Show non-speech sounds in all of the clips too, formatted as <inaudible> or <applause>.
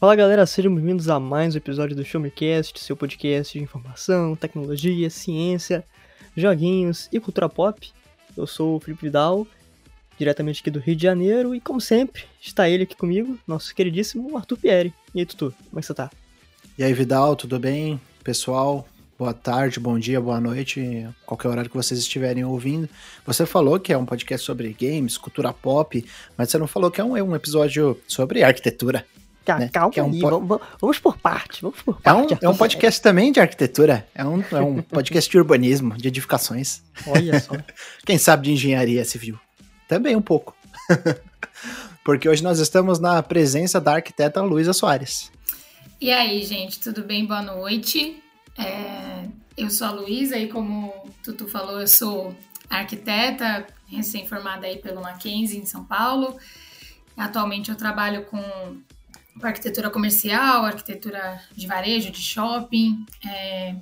Fala galera, sejam bem-vindos a mais um episódio do Show Me Cast, seu podcast de informação, tecnologia, ciência, joguinhos e cultura pop. Eu sou o Felipe Vidal, diretamente aqui do Rio de Janeiro, e como sempre, está ele aqui comigo, nosso queridíssimo Arthur Pieri. E aí, Tutu, como é que você tá? E aí, Vidal, tudo bem? Pessoal, boa tarde, bom dia, boa noite, qualquer horário que vocês estiverem ouvindo. Você falou que é um podcast sobre games, cultura pop, mas você não falou que é um, é um episódio sobre arquitetura. Né? Calma é um aí, po- vamos, vamos por parte, vamos por É um, parte. é um podcast também de arquitetura, é um, é um podcast de urbanismo, de edificações. Olha só. <laughs> Quem sabe de engenharia civil? Também um pouco. <laughs> Porque hoje nós estamos na presença da arquiteta Luísa Soares. E aí, gente, tudo bem? Boa noite. É, eu sou a Luísa e como o Tutu falou, eu sou arquiteta, recém-formada aí pelo Mackenzie em São Paulo. Atualmente eu trabalho com arquitetura comercial, arquitetura de varejo, de shopping. é,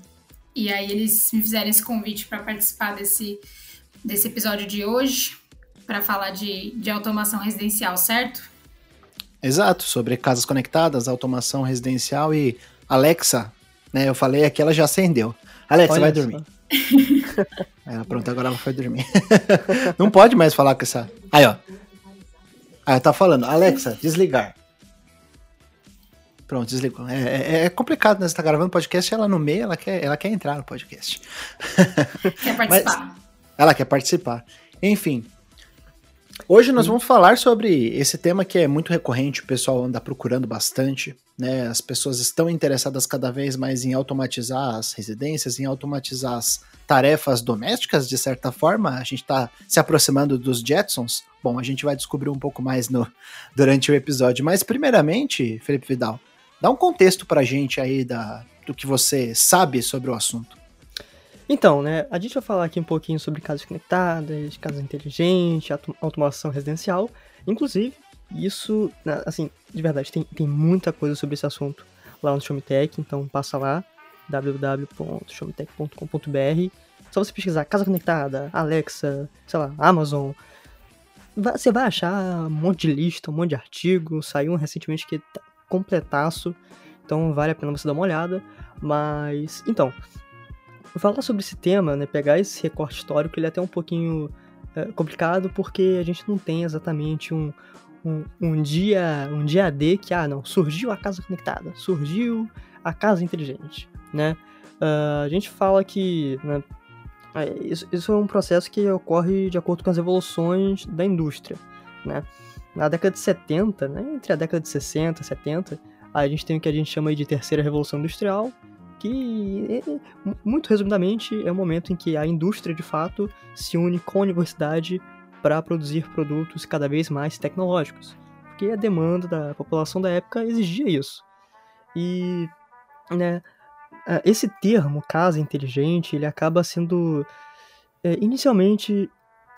e aí eles me fizeram esse convite para participar desse, desse episódio de hoje, para falar de, de automação residencial, certo? Exato, sobre casas conectadas, automação residencial e Alexa, né? Eu falei aqui, ela já acendeu. Alexa, Olha vai só. dormir. <laughs> É, pronto, agora ela foi dormir. <laughs> Não pode mais falar com essa. Aí, ó. Aí tá falando, Alexa, desligar. Pronto, desligou. É, é- é complicado, né? Você tá gravando podcast, ela no meio, ela quer, ela quer entrar no podcast. <laughs> Quer participar? Ela quer participar. Enfim. Hoje nós vamos falar sobre esse tema que é muito recorrente, o pessoal anda procurando bastante, né? As pessoas estão interessadas cada vez mais em automatizar as residências, em automatizar as tarefas domésticas, de certa forma. A gente está se aproximando dos Jetsons. Bom, a gente vai descobrir um pouco mais no, durante o episódio. Mas, primeiramente, Felipe Vidal, dá um contexto pra gente aí da, do que você sabe sobre o assunto. Então, né, a gente vai falar aqui um pouquinho sobre casas conectadas, casas inteligentes, auto- automação residencial. Inclusive, isso, né, assim, de verdade, tem, tem muita coisa sobre esse assunto lá no Showmetech, então passa lá, www.showmetech.com.br. Só você pesquisar casa conectada, Alexa, sei lá, Amazon. Você vai achar um monte de lista, um monte de artigo. Saiu um recentemente que tá completaço, então vale a pena você dar uma olhada. Mas, então, falar sobre esse tema, né, pegar esse recorte histórico, ele é até um pouquinho é, complicado porque a gente não tem exatamente um, um, um dia um dia D que, ah, não, surgiu a casa conectada, surgiu a casa inteligente, né? Ah, a gente fala que né, é, isso, isso é um processo que ocorre de acordo com as evoluções da indústria, né? Na década de 70, né, entre a década de 60 e 70, a gente tem o que a gente chama de terceira revolução industrial, que mu- muito resumidamente é o momento em que a indústria de fato se une com a universidade para produzir produtos cada vez mais tecnológicos, porque a demanda da população da época exigia isso. E né, esse termo casa inteligente ele acaba sendo é, inicialmente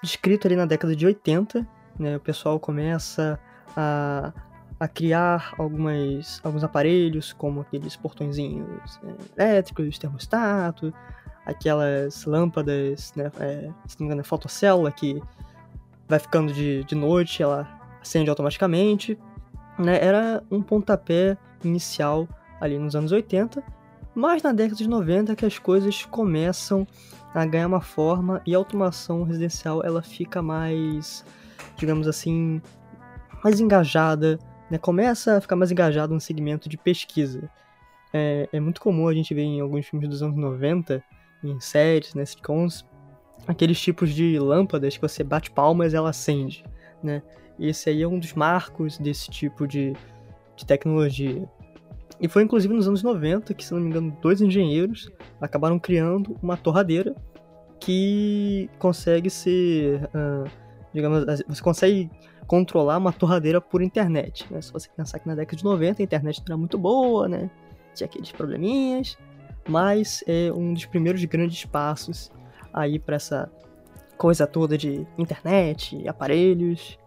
descrito ali na década de 80, né, o pessoal começa a a criar algumas, alguns aparelhos, como aqueles portõezinhos é, elétricos, termostato, aquelas lâmpadas, né, é, se não me engano é fotocélula, que vai ficando de, de noite, ela acende automaticamente. Né, era um pontapé inicial ali nos anos 80, mas na década de 90 que as coisas começam a ganhar uma forma e a automação residencial ela fica mais, digamos assim, mais engajada, né, começa a ficar mais engajado no segmento de pesquisa. É, é muito comum a gente ver em alguns filmes dos anos 90, em séries, né, sitcoms, aqueles tipos de lâmpadas que você bate palmas e ela acende, né? Esse aí é um dos marcos desse tipo de, de tecnologia. E foi inclusive nos anos 90 que, se não me engano, dois engenheiros acabaram criando uma torradeira que consegue ser, ah, digamos, você consegue controlar uma torradeira por internet, né? Se você pensar que na década de 90 a internet não era muito boa, né? Tinha aqueles probleminhas, mas é um dos primeiros grandes passos aí para essa coisa toda de internet, aparelhos.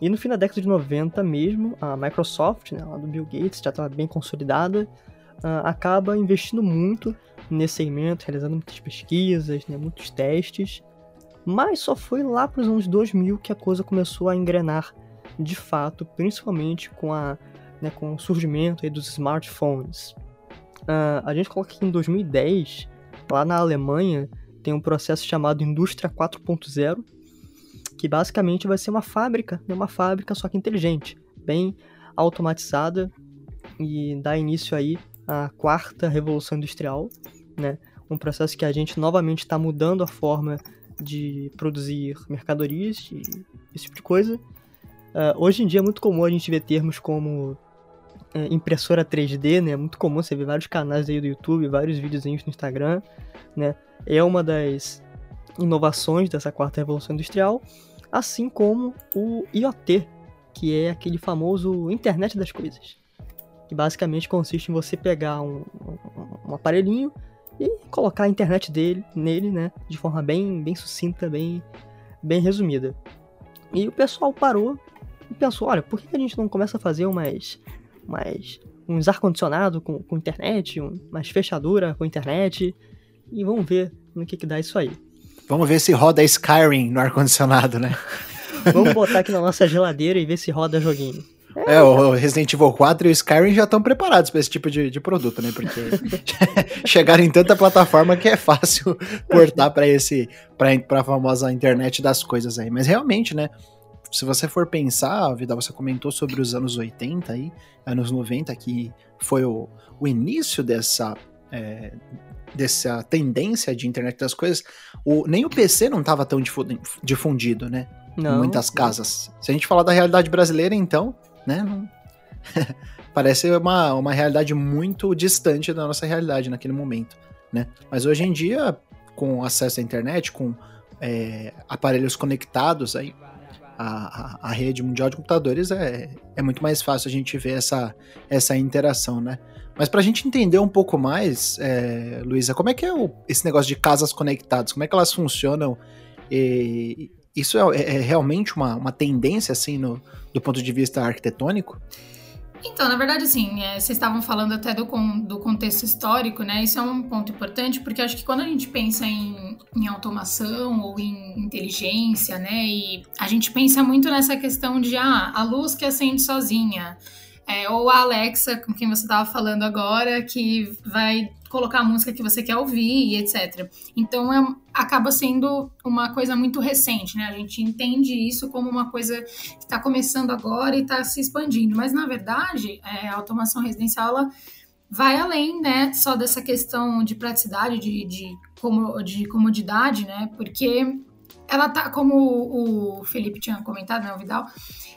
E no fim da década de 90 mesmo, a Microsoft, né, lá do Bill Gates, já estava bem consolidada, ah, acaba investindo muito nesse segmento, realizando muitas pesquisas, né, muitos testes, mas só foi lá para os anos 2000 que a coisa começou a engrenar de fato, principalmente com a né, com o surgimento dos smartphones. Uh, a gente coloca que em 2010, lá na Alemanha, tem um processo chamado Indústria 4.0, que basicamente vai ser uma fábrica, né, uma fábrica só que inteligente, bem automatizada e dá início aí à quarta revolução industrial, né? Um processo que a gente novamente está mudando a forma de produzir mercadorias e esse tipo de coisa. Uh, hoje em dia é muito comum a gente ver termos como é, impressora 3D, né? É muito comum você ver vários canais aí do YouTube, vários videozinhos no Instagram, né? É uma das inovações dessa quarta revolução industrial, assim como o IoT, que é aquele famoso internet das coisas, que basicamente consiste em você pegar um, um, um aparelhinho e colocar a internet dele nele, né, de forma bem, bem sucinta, bem, bem resumida. E o pessoal parou e pensou, olha, por que a gente não começa a fazer umas, umas uns ar-condicionado com, com internet, um, umas fechadura com internet, e vamos ver no que, que dá isso aí. Vamos ver se roda Skyrim no ar-condicionado, né? <laughs> vamos <laughs> botar aqui na nossa geladeira e ver se roda joguinho. É, o Resident Evil 4 e o Skyrim já estão preparados para esse tipo de, de, produto, né? Porque <laughs> chegaram em tanta plataforma que é fácil <laughs> portar para esse para a famosa internet das coisas aí. Mas realmente, né? Se você for pensar, Vida, você comentou sobre os anos 80 aí, anos 90, que foi o, o início dessa é, dessa tendência de internet das coisas, o, nem o PC não estava tão difundido, né? Não. Em muitas casas. Se a gente falar da realidade brasileira, então, né? Não... <laughs> Parece uma, uma realidade muito distante da nossa realidade naquele momento, né? Mas hoje em dia, com acesso à internet, com é, aparelhos conectados, aí, a, a, rede mundial de computadores é, é muito mais fácil a gente ver essa, essa interação, né? Mas para a gente entender um pouco mais, é, Luísa, como é que é o, esse negócio de casas conectadas? Como é que elas funcionam? E, isso é, é, realmente uma, uma tendência, assim, no, do ponto de vista arquitetônico? Então, na verdade, assim, é, vocês estavam falando até do, do contexto histórico, né? Isso é um ponto importante, porque acho que quando a gente pensa em, em automação ou em inteligência, né? E a gente pensa muito nessa questão de, ah, a luz que acende sozinha, é, ou a Alexa, com quem você estava falando agora, que vai colocar a música que você quer ouvir etc. Então é, acaba sendo uma coisa muito recente, né? A gente entende isso como uma coisa que está começando agora e está se expandindo. Mas na verdade, é, a automação residencial ela vai além, né? Só dessa questão de praticidade, de, de, de comodidade, né? Porque ela tá, como o Felipe tinha comentado, né, o Vidal,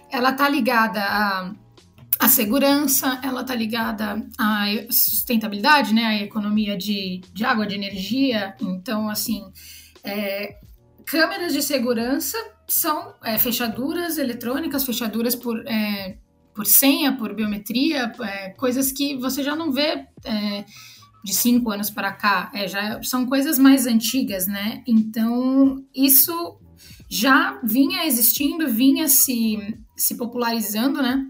ela tá ligada a a segurança, ela está ligada à sustentabilidade, né, à economia de, de água, de energia. Então, assim, é, câmeras de segurança são é, fechaduras eletrônicas, fechaduras por, é, por senha, por biometria, é, coisas que você já não vê é, de cinco anos para cá. É, já são coisas mais antigas, né? Então, isso já vinha existindo, vinha se, se popularizando, né?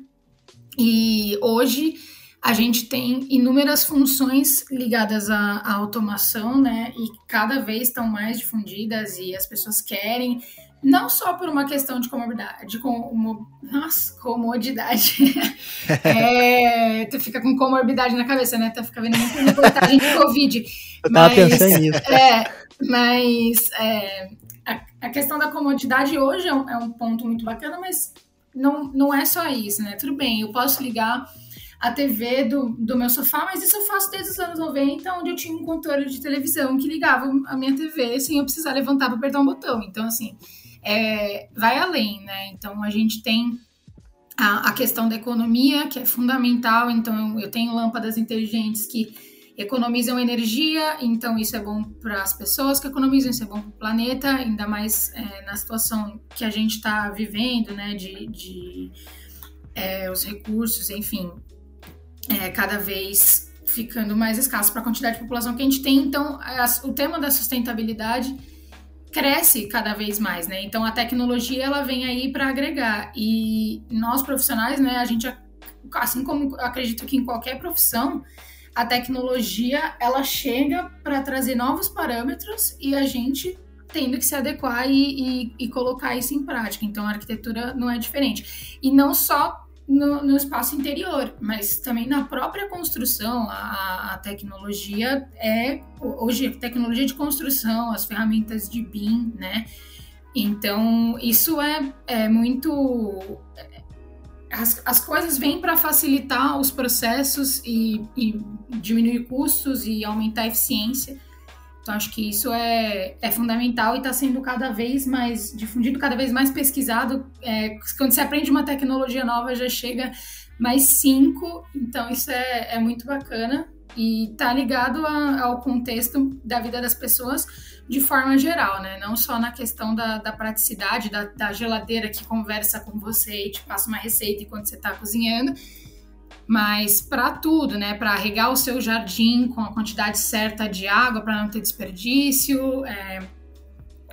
E hoje a gente tem inúmeras funções ligadas à, à, automação, né? E cada vez estão mais difundidas e as pessoas querem, não só por uma questão de comodidade, de com, nossa, comodidade. <laughs> é, tu fica com comorbidade na cabeça, né? Tu fica vendo muita reportagem de Covid. <laughs> Eu tava mas, pensando nisso. É, mas é, a, a, questão da comodidade hoje é um, é um ponto muito bacana, mas não, não é só isso, né? Tudo bem, eu posso ligar a TV do, do meu sofá, mas isso eu faço desde os anos 90, onde eu tinha um controle de televisão que ligava a minha TV sem eu precisar levantar para apertar um botão. Então, assim, é, vai além, né? Então, a gente tem a, a questão da economia, que é fundamental. Então, eu tenho lâmpadas inteligentes que economizam energia, então isso é bom para as pessoas que economizam, isso é bom para o planeta, ainda mais é, na situação que a gente está vivendo, né, de, de é, os recursos, enfim, é, cada vez ficando mais escasso para a quantidade de população que a gente tem. Então, o tema da sustentabilidade cresce cada vez mais, né? Então, a tecnologia ela vem aí para agregar e nós profissionais, né, a gente assim como acredito que em qualquer profissão a tecnologia ela chega para trazer novos parâmetros e a gente tendo que se adequar e, e, e, colocar isso em prática. Então a arquitetura não é diferente. E não só no, no, espaço interior, mas também na própria construção, a, a, tecnologia é hoje a tecnologia de construção, as ferramentas de BIM, né? Então isso é, é muito as, as coisas vêm para facilitar os processos e, e diminuir custos e aumentar a eficiência. Então, acho que isso é, é fundamental e está sendo cada vez mais difundido, cada vez mais pesquisado. É, quando você aprende uma tecnologia nova, já chega mais cinco. Então, isso é, é muito bacana e está ligado a, ao contexto da vida das pessoas de forma geral, né? Não só na questão da, da praticidade, da, da, geladeira que conversa com você e te passa uma receita enquanto você está cozinhando, mas para tudo, né? Para regar o seu jardim com a quantidade certa de água para não ter desperdício, é,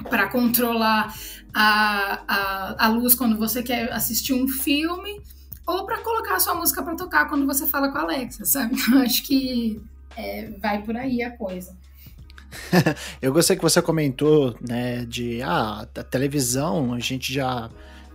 para controlar a, a, a luz quando você quer assistir um filme, ou para colocar a sua música para tocar quando você fala com a Alexa, <laughs> sabe? Então, acho que é, vai por aí a coisa. <laughs> Eu gostei que você comentou, né, de ah, a televisão, a gente já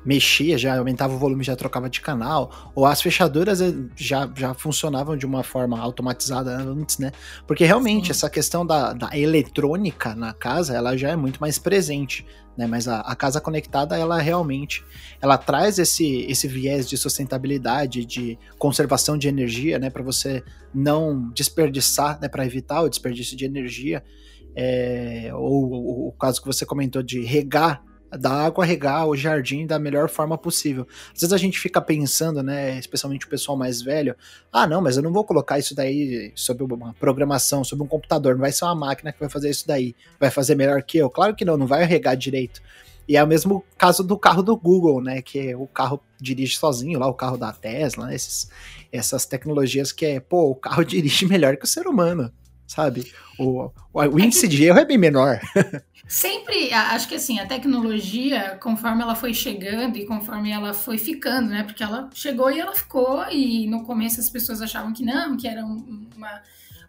mexia, já aumentava o volume, já trocava de canal, ou as fechaduras eh, já, já funcionavam de uma forma automatizada antes, né? Porque realmente Sim. essa questão da, da eletrônica na casa, ela já é muito mais presente, né? Mas a, a, casa conectada, ela realmente, ela traz esse, esse viés de sustentabilidade, de conservação de energia, né? Para você não desperdiçar, né? Para evitar o desperdício de energia. É, ou, ou o caso que você comentou de regar da água regar o jardim da melhor forma possível. Às vezes a gente fica pensando, né, especialmente o pessoal mais velho, ah, não, mas eu não vou colocar isso daí sobre uma programação, sobre um computador, não vai ser uma máquina que vai fazer isso daí, vai fazer melhor que eu. Claro que não, não vai regar direito. E é o mesmo caso do carro do Google, né, que o carro dirige sozinho lá, o carro da Tesla, esses, essas tecnologias que é, pô, o carro <laughs> dirige melhor que o ser humano, sabe? O, o índice é que... de erro é bem menor. <laughs> Sempre, acho que assim, a tecnologia, conforme ela foi chegando e conforme ela foi ficando, né? Porque ela chegou e ela ficou, e no começo as pessoas achavam que não, que era uma,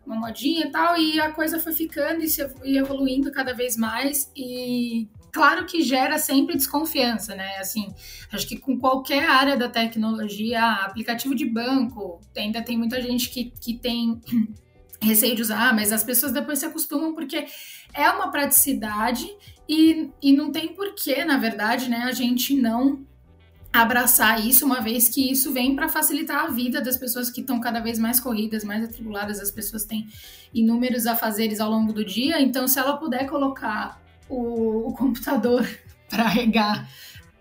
uma modinha e tal, e a coisa foi ficando e, se, e evoluindo cada vez mais, e claro que gera sempre desconfiança, né? Assim, acho que com qualquer área da tecnologia, aplicativo de banco, ainda tem muita gente que, que tem receio de usar, mas as pessoas depois se acostumam porque é uma praticidade e, e não tem porquê, na verdade, né, a gente não abraçar isso, uma vez que isso vem para facilitar a vida das pessoas que estão cada vez mais corridas, mais atribuladas, as pessoas têm inúmeros afazeres ao longo do dia, então se ela puder colocar o, o computador <laughs> para regar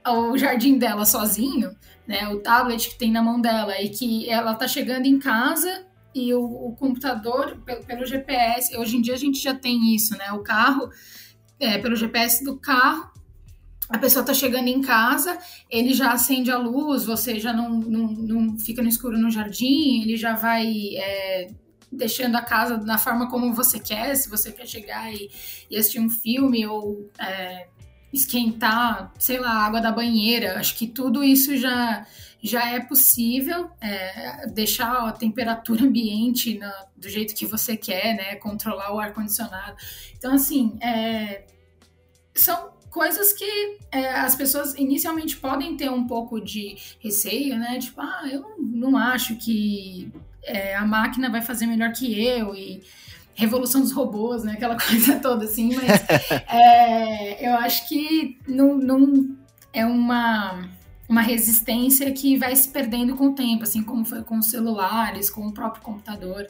o jardim dela sozinho, né, o tablet que tem na mão dela e que ela tá chegando em casa e o, o computador, pelo, pelo, GPS, hoje em dia a gente já tem isso, né? O carro, é, pelo GPS do carro, a pessoa está chegando em casa, ele já acende a luz, você já não, não, não fica no escuro no jardim, ele já vai é, deixando a casa na forma como você quer, se você quer chegar e, e assistir um filme ou é, esquentar, sei lá, a água da banheira. Acho que tudo isso já já é possível é, deixar a temperatura <laughs> ambiente na, do jeito que você quer, né? Controlar o ar-condicionado. Então, assim, é, são coisas que é, as pessoas inicialmente podem ter um pouco de receio, né? Tipo, ah, eu não, não acho que é, a máquina vai fazer melhor que eu e revolução dos robôs, né? Aquela <laughs> coisa toda assim, mas é, eu acho que não, não é uma uma resistência que vai se perdendo com o tempo, assim como foi com os celulares, com o próprio computador.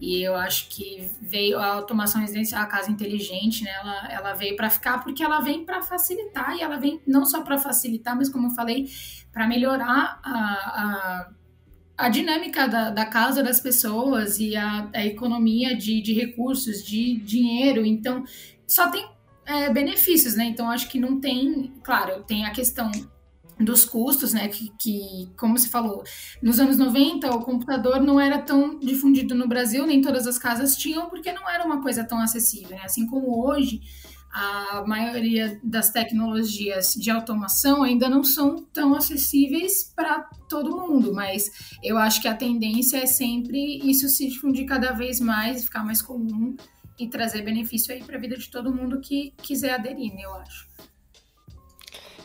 E eu acho que veio a automação residencial, a casa inteligente, né? Ela, ela veio para ficar porque ela vem para facilitar e ela vem não só para facilitar, mas como eu falei, para melhorar a, a, a dinâmica da, da, casa das pessoas e a, a economia de, de recursos, de dinheiro. Então, só tem é, benefícios, né? Então, acho que não tem, claro, tem a questão dos custos, né? Que, que, como se falou, nos anos 90 o computador não era tão difundido no Brasil, nem todas as casas tinham, porque não era uma coisa tão acessível, né? Assim como hoje, a maioria das tecnologias de automação ainda não são tão acessíveis para todo mundo, mas eu acho que a tendência é sempre isso se difundir cada vez mais, ficar mais comum e trazer benefício aí para a vida de todo mundo que quiser aderir, né, eu acho.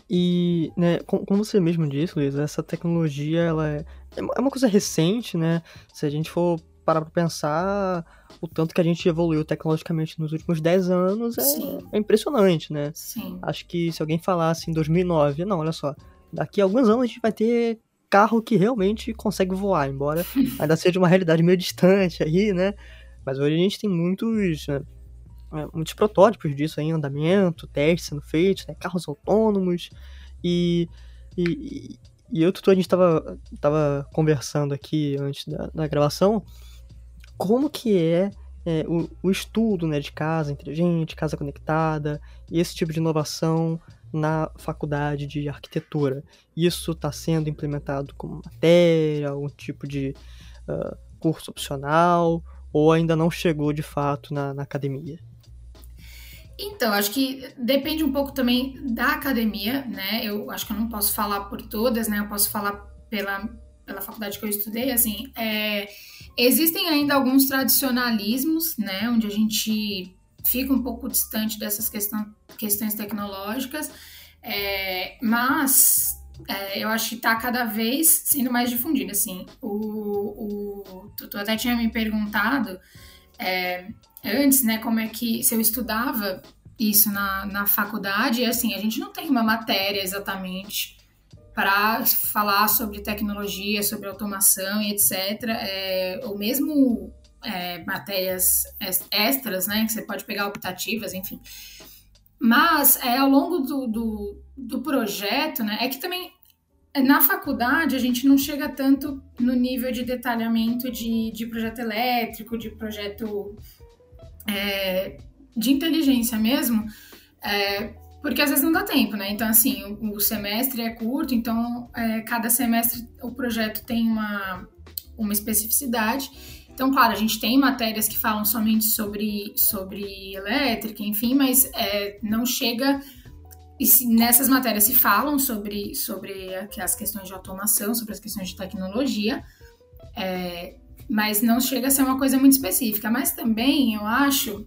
E, né, como você mesmo disse, Luiz, essa tecnologia, ela é, é uma coisa recente, né? Se a gente for parar pra pensar, o tanto que a gente evoluiu tecnologicamente nos últimos 10 anos é, é impressionante, né? Sim. Acho que se alguém falasse em 2009, não, olha só, daqui a alguns anos a gente vai ter carro que realmente consegue voar, embora <laughs> ainda seja uma realidade meio distante aí, né? Mas hoje a gente tem muitos, né, é, muitos protótipos disso aí, em andamento, testes sendo feitos, né, carros autônomos, e, e, e eu e a gente tava, tava conversando aqui antes da, da gravação, como que é, é o, o, estudo né, de casa inteligente, casa conectada, esse tipo de inovação na faculdade de arquitetura. Isso está sendo implementado como matéria, algum tipo de uh, curso opcional, ou ainda não chegou de fato na, na academia? Então, acho que depende um pouco também da academia, né? Eu acho que eu não posso falar por todas, né? Eu posso falar pela, pela faculdade que eu estudei, assim. É, existem ainda alguns tradicionalismos, né? Onde a gente fica um pouco distante dessas questões tecnológicas, é, mas é, eu acho que está cada vez sendo mais difundido, assim. O, o Tutu até tinha me perguntado é, antes, né, como é que, se eu estudava isso na, na faculdade, e assim, a gente não tem uma matéria exatamente para falar sobre tecnologia, sobre automação e etc. É, ou mesmo é, matérias extras, né, que você pode pegar optativas, enfim. Mas é, ao longo do, do, do projeto, né, é que também na faculdade a gente não chega tanto no nível de detalhamento de, de projeto elétrico, de projeto é, de inteligência mesmo, é, porque às vezes não dá tempo, né? Então, assim, o, o semestre é curto, então é, cada semestre o projeto tem uma, uma especificidade. Então, claro, a gente tem matérias que falam somente sobre, sobre elétrica, enfim, mas é, não chega. E se, nessas matérias se falam sobre, sobre as questões de automação, sobre as questões de tecnologia, é, mas não chega a ser uma coisa muito específica. Mas também eu acho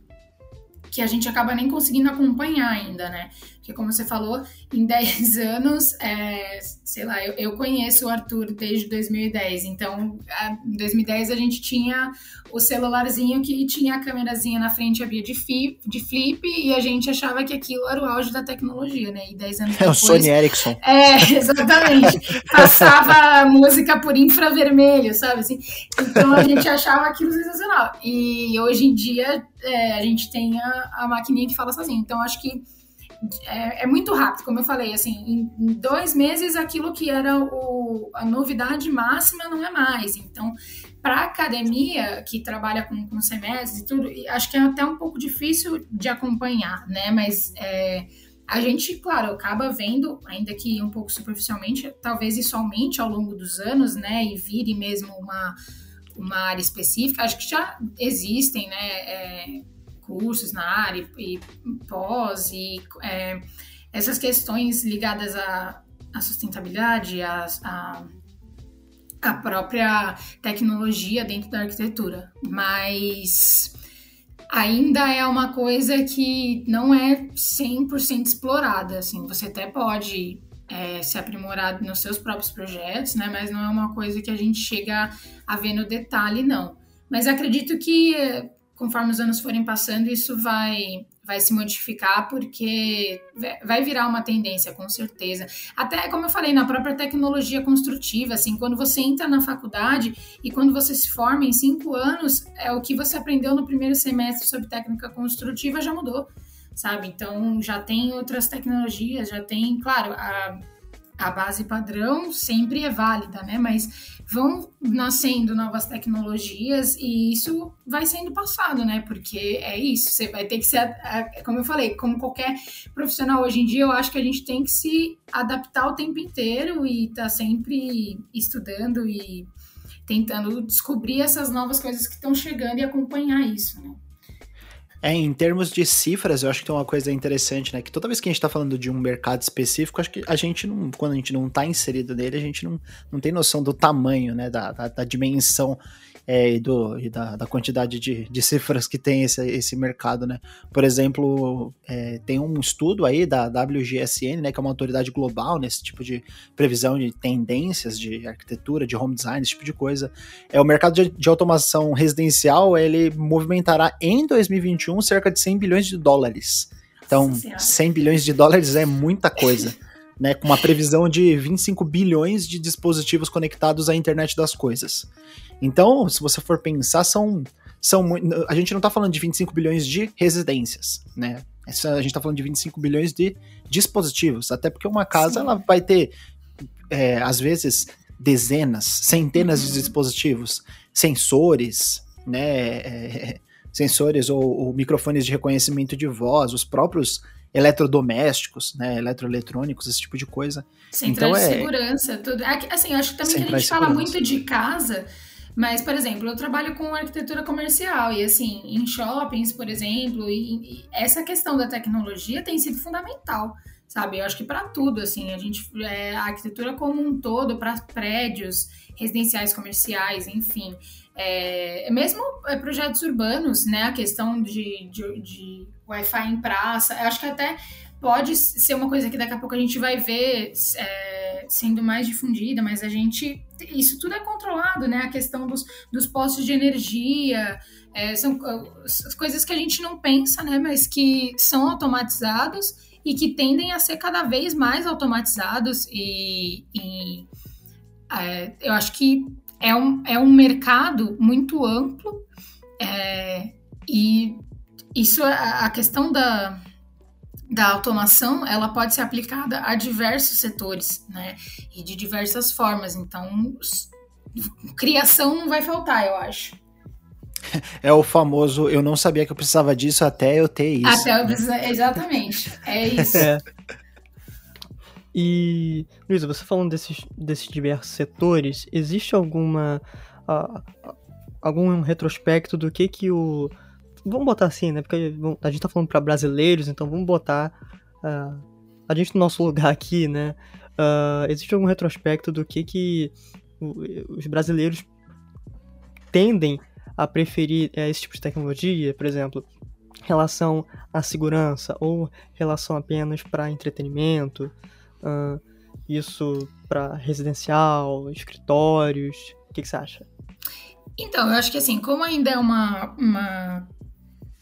que a gente acaba nem conseguindo acompanhar ainda, né? Porque, como você falou, em <laughs> 10 anos, é, sei lá, eu, eu, conheço o Arthur desde 2010. Então, em 2010 a gente tinha o celularzinho que tinha a câmerazinha na frente, havia de, fi, de flip, e a gente achava que aquilo era o auge da tecnologia, né? E 10 anos depois... <laughs> É o Sony Ericsson. É, <laughs> exatamente. Passava música por infravermelho, sabe? Assim? Então, a gente achava aquilo sensacional. E hoje em dia, é, a gente tem a, a maquininha que fala sozinho. Então, acho que é, é, muito rápido, como eu falei, assim, em, dois meses aquilo que era o, a novidade máxima não é mais. Então, para academia que trabalha com, com semestres e tudo, acho que é até um pouco difícil de acompanhar, né? Mas é, a gente, claro, acaba vendo, ainda que um pouco superficialmente, talvez isso aumente ao longo dos anos, né? E vire mesmo uma, uma área específica. Acho que já existem, né? É, cursos na área e, pós e é, essas questões ligadas à, à sustentabilidade, à, à, à, própria tecnologia dentro da arquitetura, mas ainda é uma coisa que não é 100% explorada, assim, você até pode é, se aprimorar nos seus próprios projetos, né, mas não é uma coisa que a gente chega a ver no detalhe, não. Mas acredito que conforme os anos forem passando, isso vai vai se modificar porque vai virar uma tendência, com certeza. Até como eu falei, na própria tecnologia construtiva, assim, quando você entra na faculdade e quando você se forma em cinco anos, é o que você aprendeu no primeiro semestre sobre técnica construtiva já mudou, sabe? Então já tem outras tecnologias, já tem, claro, a a base padrão sempre é válida, né? Mas vão nascendo novas tecnologias e isso vai sendo passado, né? Porque é isso, você vai ter que ser, como eu falei, como qualquer profissional hoje em dia, eu acho que a gente tem que se adaptar o tempo inteiro e tá sempre estudando e tentando descobrir essas novas coisas que estão chegando e acompanhar isso, né? É, em termos de cifras, eu acho que tem uma coisa interessante, né? Que toda vez que a gente tá falando de um mercado específico, acho que a gente não, quando a gente não tá inserido nele, a gente não, não tem noção do tamanho, né? Da, da, da dimensão é, e, do, e da, da, quantidade de, de cifras que tem esse, esse mercado, né? Por exemplo, é, tem um estudo aí da WGSN, né, que é uma autoridade global nesse tipo de previsão de tendências de arquitetura, de home design, esse tipo de coisa. É o mercado de, de automação residencial, ele movimentará em 2021 cerca de 100 bilhões de dólares. Então, 100 bilhões de dólares é muita coisa. <laughs> né, com uma previsão de 25 bilhões de dispositivos conectados à internet das coisas. Então, se você for pensar, são, são a gente não está falando de 25 bilhões de residências, né? A gente está falando de 25 bilhões de dispositivos, até porque uma casa Sim. ela vai ter, é, às vezes, dezenas, centenas uhum. de dispositivos, sensores, né? É, sensores ou, ou microfones de reconhecimento de voz, os próprios eletrodomésticos, né, eletroeletrônicos, esse tipo de coisa. Centrais então, é... de segurança, tudo. É assim, eu acho que também que a gente fala muito de casa, mas, por exemplo, eu trabalho com arquitetura comercial e, assim, em shoppings, por exemplo, e, e essa questão da tecnologia tem sido fundamental, sabe? Eu acho que para tudo, assim, a gente, é, a arquitetura como um todo, para prédios residenciais, comerciais, enfim, é, mesmo é, projetos urbanos, né? A questão de, de, de Wi-Fi em praça, eu acho que até pode ser uma coisa que daqui a pouco a gente vai ver é, sendo mais difundida, mas a gente. Isso tudo é controlado, né? A questão dos, dos postos de energia, é, são as coisas que a gente não pensa, né? Mas que são automatizados e que tendem a ser cada vez mais automatizados e, e é, eu acho que é um, é um mercado muito amplo é, e isso a questão da, da automação ela pode ser aplicada a diversos setores né e de diversas formas então criação não vai faltar eu acho é o famoso eu não sabia que eu precisava disso até eu ter isso até eu precisar, exatamente é <laughs> isso é. E, Luísa, você falando desses, desses diversos setores, existe alguma. Uh, algum retrospecto do que que o. Vamos botar assim, né? Porque a gente tá falando para brasileiros, então vamos botar uh, a gente no nosso <laughs> lugar aqui, né? Uh, existe algum retrospecto do que que os brasileiros tendem a preferir é, esse tipo de tecnologia, por exemplo, relação à segurança ou relação apenas para entretenimento? Uh, isso para residencial, escritórios? O que, que, você acha? Então, eu acho que assim, como ainda é uma, uma.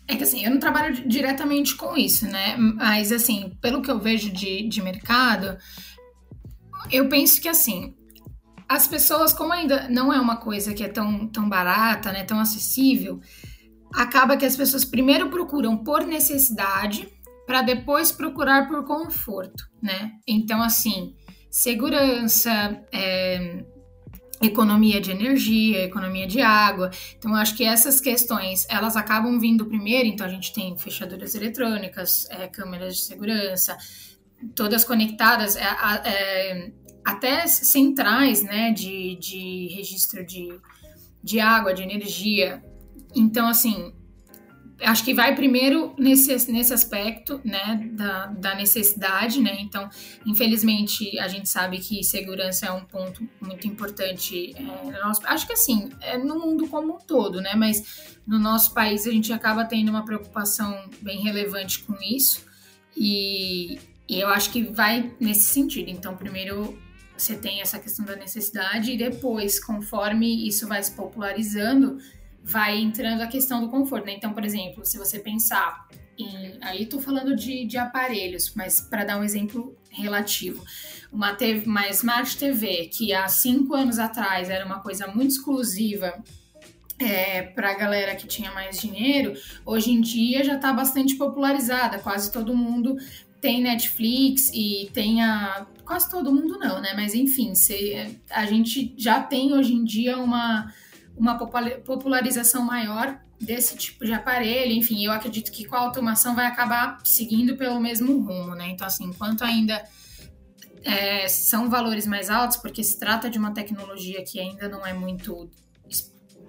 É que assim, eu não trabalho diretamente com isso, né? Mas assim, pelo que eu vejo de, de mercado, eu penso que assim, as pessoas, como ainda não é uma coisa que é tão, tão barata, né, tão acessível, acaba que as pessoas primeiro procuram por necessidade para depois procurar por conforto, né? Então, assim, segurança, é, economia de energia, economia de água. Então, acho que essas questões, elas acabam vindo primeiro. Então, a gente tem fechaduras eletrônicas, é, câmeras de segurança, todas conectadas, é, é, até centrais, né, de, de registro de, de água, de energia. Então, assim, acho que vai primeiro nesse, nesse aspecto, né, da, da necessidade, né, então, infelizmente, a gente sabe que segurança é um ponto muito importante, é, acho que assim, é no mundo como um todo, né, mas no nosso país a gente acaba tendo uma preocupação bem relevante com isso, e, e eu acho que vai nesse sentido, então, primeiro você tem essa questão da necessidade, e depois, conforme isso vai se popularizando, vai entrando a questão do conforto, né? Então, por exemplo, se você pensar em. Aí estou falando de, de aparelhos, mas para dar um exemplo relativo. Uma, TV, uma Smart TV, que há cinco anos atrás era uma coisa muito exclusiva é, para a galera que tinha mais dinheiro, hoje em dia já está bastante popularizada. Quase todo mundo tem Netflix e tem a. Quase todo mundo não, né? Mas enfim, se, a gente já tem hoje em dia uma uma popularização maior desse tipo de aparelho. Enfim, eu acredito que com a automação vai acabar seguindo pelo mesmo rumo, né? Então, assim, enquanto ainda é, são valores mais altos, porque se trata de uma tecnologia que ainda não é muito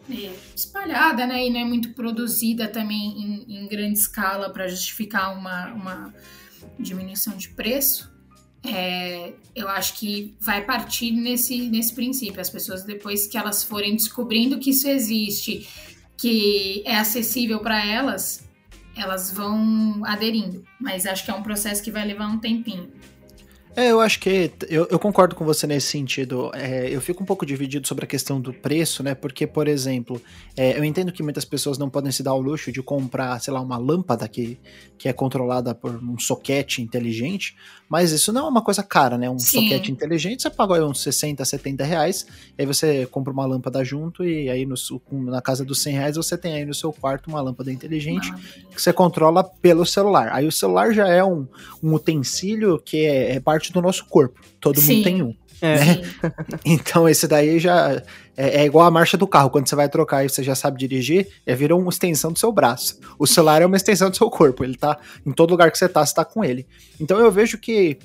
é, espalhada, né? E não é muito produzida também em, em grande escala para justificar uma, uma diminuição de preço. É, eu acho que vai partir nesse, nesse princípio. As pessoas, depois que elas forem descobrindo que isso existe, que é acessível para elas, elas vão aderindo. Mas acho que é um processo que vai levar um tempinho. É, eu acho que eu, eu concordo com você nesse sentido. É, eu fico um pouco dividido sobre a questão do preço, né? Porque, por exemplo, é, eu entendo que muitas pessoas não podem se dar o luxo de comprar, sei lá, uma lâmpada que, que é controlada por um soquete inteligente, mas isso não é uma coisa cara, né? Um Sim. soquete inteligente, você paga aí uns 60, 70 reais, aí você compra uma lâmpada junto e aí no, na casa dos 100 reais você tem aí no seu quarto uma lâmpada inteligente que você controla pelo celular. Aí o celular já é um, um utensílio que é, é parte parte do nosso corpo. Todo Sim. mundo tem um. É. Né? Então esse daí já é, é, igual a marcha do carro. Quando você vai trocar e você já sabe dirigir, é vira uma extensão do seu braço. O celular é uma extensão do seu corpo. Ele tá em todo lugar que você tá, você tá com ele. Então eu vejo que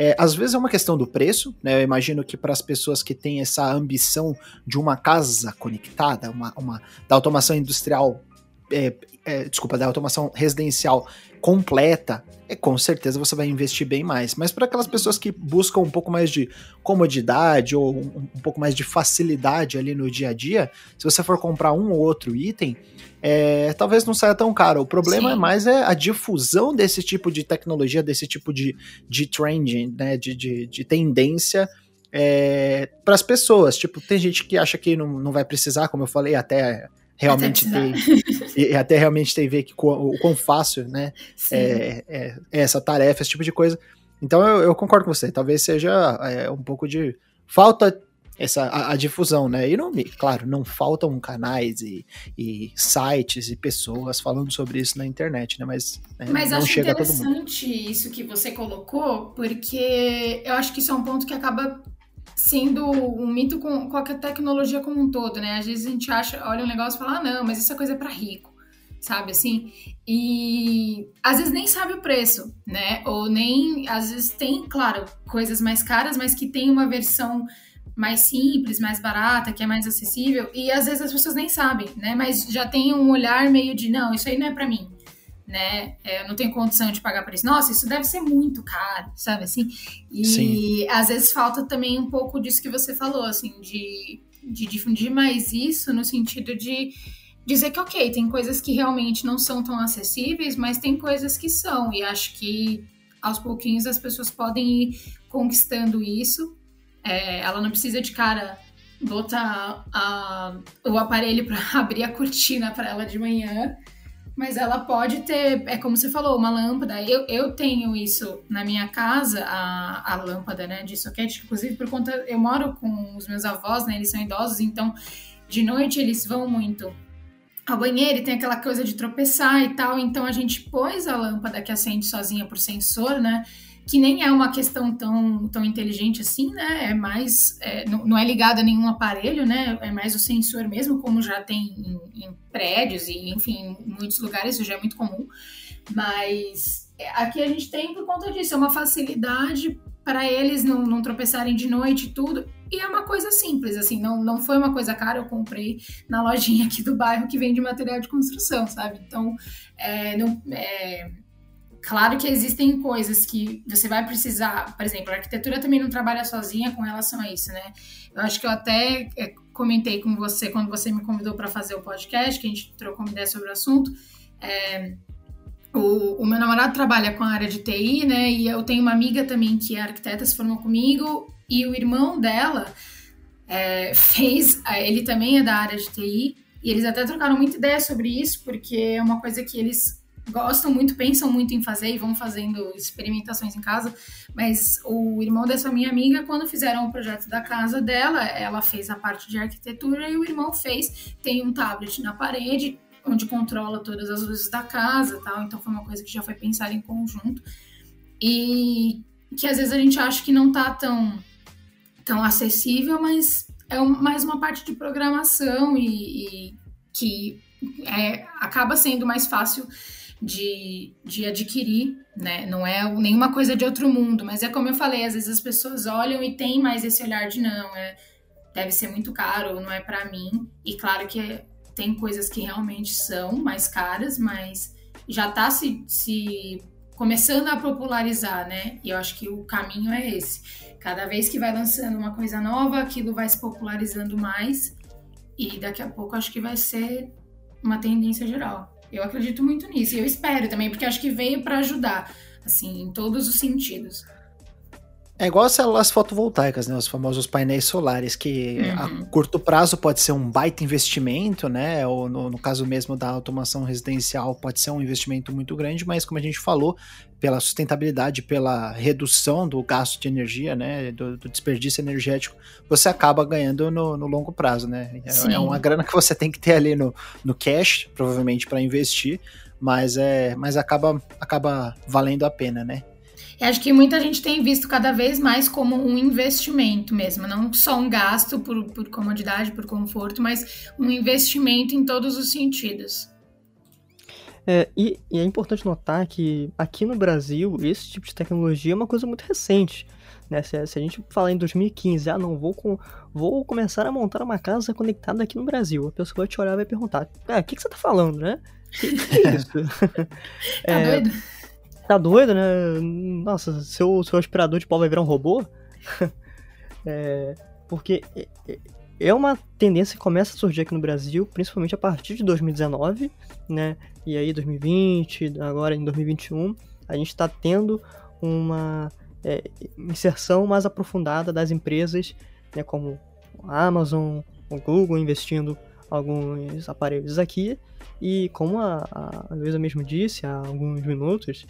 é, às vezes é uma questão do preço, né? Eu imagino que para as pessoas que têm essa ambição de uma casa conectada, uma, uma da automação industrial, é, é, desculpa, da automação residencial completa, é, com certeza você vai investir bem mais. Mas para aquelas pessoas que buscam um pouco mais de comodidade ou um, um, pouco mais de facilidade ali no dia a dia, se você for comprar um ou outro item, é, talvez não saia tão caro. O problema Sim. é mais é a difusão desse tipo de tecnologia, desse tipo de, de trending, né, de, de, de tendência é, para as pessoas. Tipo, tem gente que acha que não, não vai precisar, como eu falei, até realmente ter e até realmente ter ver que o quão fácil, né, é, é, é, essa tarefa, esse tipo de coisa. Então eu, eu concordo com você. Talvez seja é, um pouco de falta essa a, a, difusão, né? E não, claro, não faltam canais e, e, sites e pessoas falando sobre isso na internet, né? Mas, né, Mas não acho chega interessante isso que você colocou, porque eu acho que isso é um ponto que acaba sendo um mito com qualquer tecnologia como um todo, né? Às vezes a gente acha, olha um negócio e fala, ah, não, mas isso é coisa para rico, sabe assim? E às vezes nem sabe o preço, né? Ou nem, às vezes tem, claro, coisas mais caras, mas que tem uma versão mais simples, mais barata, que é mais acessível, e às vezes as pessoas nem sabem, né? Mas já tem um olhar meio de, não, isso aí não é para mim né? É, eu não tenho condição de pagar por isso. Nossa, isso deve ser muito caro, sabe assim? E Sim. às vezes falta também um pouco disso que você falou, assim, de, de difundir mais isso no sentido de dizer que, ok, tem coisas que realmente não são tão acessíveis, mas tem coisas que são. E acho que aos pouquinhos as pessoas podem ir conquistando isso. É, ela não precisa de cara botar a, o aparelho para <laughs> abrir a cortina para ela de manhã mas ela pode ter, é como você falou, uma lâmpada. Eu, eu tenho isso na minha casa, a, a lâmpada, né, de soquete, inclusive por conta, eu moro com os meus avós, né, eles são idosos, então de noite eles vão muito ao banheiro e tem aquela coisa de tropeçar e tal, então a gente pôs a lâmpada que acende sozinha por sensor, né, que nem é uma questão tão, tão inteligente assim, né? É mais. É, não, não, é ligado a nenhum aparelho, né? É mais o sensor mesmo, como já tem em, em, prédios e, enfim, em muitos lugares isso já é muito comum. Mas é, aqui a gente tem por conta disso, é uma facilidade para eles não, não tropeçarem de noite e tudo. E é uma coisa simples, assim, não, não foi uma coisa cara, eu comprei na lojinha aqui do bairro que vende material de construção, sabe? Então, é, não, é, Claro que existem coisas que você vai precisar, por exemplo, a arquitetura também não trabalha sozinha com relação a isso, né? Eu acho que eu até é, comentei com você quando você me convidou para fazer o podcast, que a gente trocou uma ideia sobre o assunto. É, o, o, meu namorado trabalha com a área de TI, né? E eu tenho uma amiga também que é arquiteta, se formou comigo, e o irmão dela é, fez, ele também é da área de TI, e eles até trocaram muita ideia sobre isso, porque é uma coisa que eles gostam muito, pensam muito em fazer e vão fazendo experimentações em casa. Mas o irmão dessa minha amiga, quando fizeram o projeto da casa dela, ela fez a parte de arquitetura e o irmão fez. Tem um tablet na parede onde controla todas as luzes da casa, tal. Então foi uma coisa que já foi pensada em conjunto e que às vezes a gente acha que não tá tão tão acessível, mas é mais uma parte de programação e, e que é, acaba sendo mais fácil de, de adquirir, né? Não é nenhuma coisa de outro mundo, mas é como eu falei, às vezes as pessoas olham e tem mais esse olhar de não, é, deve ser muito caro, não é para mim. E claro que tem coisas que realmente são mais caras, mas já está se, se começando a popularizar, né? E eu acho que o caminho é esse. Cada vez que vai lançando uma coisa nova, aquilo vai se popularizando mais e daqui a pouco acho que vai ser uma tendência geral. Eu acredito muito nisso e eu espero também, porque acho que veio para ajudar, assim, em todos os sentidos. É igual as células fotovoltaicas, né? Os famosos painéis solares, que uhum. a curto prazo pode ser um baita investimento, né? Ou no, no, caso mesmo da automação residencial, pode ser um investimento muito grande, mas como a gente falou, pela sustentabilidade, pela redução do gasto de energia, né? Do, do desperdício energético, você acaba ganhando no, no longo prazo, né? É, é, uma grana que você tem que ter ali no, no cash, provavelmente, para investir, mas é, mas acaba, acaba valendo a pena, né? Acho que muita gente tem visto cada vez mais como um investimento mesmo, não só um gasto por, por comodidade, por conforto, mas um investimento em todos os sentidos. É, e, e, é importante notar que aqui no Brasil, esse tipo de tecnologia é uma coisa muito recente. Né? Se, se a gente falar em 2015, ah, não, vou, com, vou começar a montar uma casa conectada aqui no Brasil, a pessoa vai te olhar e vai perguntar: ah, o que, que você tá falando, né? O que, que é <laughs> isso? <laughs> tá é, doido? Tá doido, né? Nossa, seu, seu aspirador de pó vai virar um robô? <laughs> é, porque é, é, é uma tendência que começa a surgir aqui no Brasil, principalmente a partir de 2019, né? E aí 2020, agora em 2021, a gente está tendo uma é, inserção mais aprofundada das empresas, né, como a Amazon, o Google investindo alguns aparelhos aqui, e como a, a Luísa mesmo disse há alguns minutos,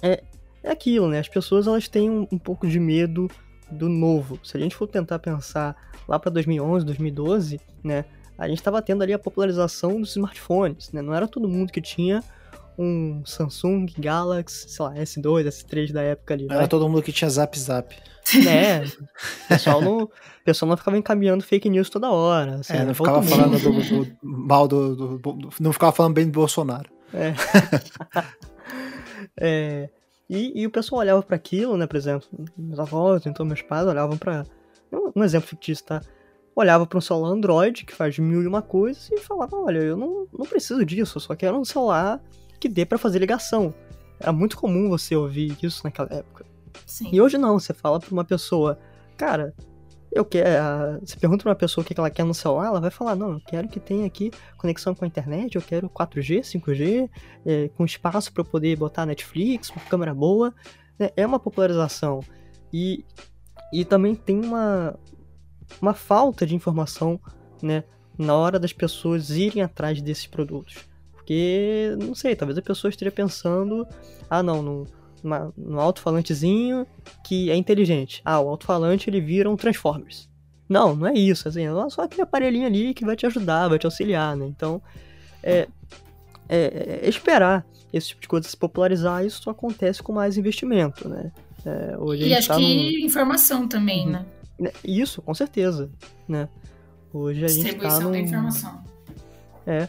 é, é aquilo, né? As pessoas elas têm um, um pouco de medo do novo. Se a gente for tentar pensar lá para 2011, 2012, né? A gente estava tendo ali a popularização dos smartphones, né? Não era todo mundo que tinha um Samsung Galaxy, sei lá, S2, S3 da época ali. Era todo mundo que tinha Zap Zap. É, o pessoal não, o pessoal não ficava encaminhando fake news toda hora. Assim, é, não ficava falando do, do, mal do, do, do, Não ficava falando bem do Bolsonaro. É. <laughs> É, e, e, o pessoal olhava para aquilo, né? Por exemplo, meus avós, então meus pais olhavam para um, exemplo fictício, tá? Olhava para um celular Android que faz mil e uma coisas e falava: Olha, eu não, não preciso disso, eu só quero um celular que dê para fazer ligação. Era muito comum você ouvir isso naquela época. Sim. E hoje não, você fala para uma pessoa: Cara, eu quero. Você pergunta pra uma pessoa o que ela quer no celular, ela vai falar, não, eu quero que tenha aqui conexão com a internet, eu quero 4G, 5G, é, com espaço para eu poder botar Netflix, uma câmera boa. É, é uma popularização. E, e também tem uma, uma falta de informação, né, na hora das pessoas irem atrás desses produtos. Porque, não sei, talvez a pessoa esteja pensando, ah não, não uma, um alto-falantezinho que é inteligente. Ah, o alto-falante ele vira um Transformers. Não, não é isso. Assim, é só aquele aparelhinho ali que vai te ajudar, vai te auxiliar, né? Então, é, é, é esperar esse tipo de coisa se popularizar. Isso só acontece com mais investimento, né? É, e acho tá que num... informação também, uhum. né? Né? Isso, com certeza, né? Hoje a gente tá num... da informação. É,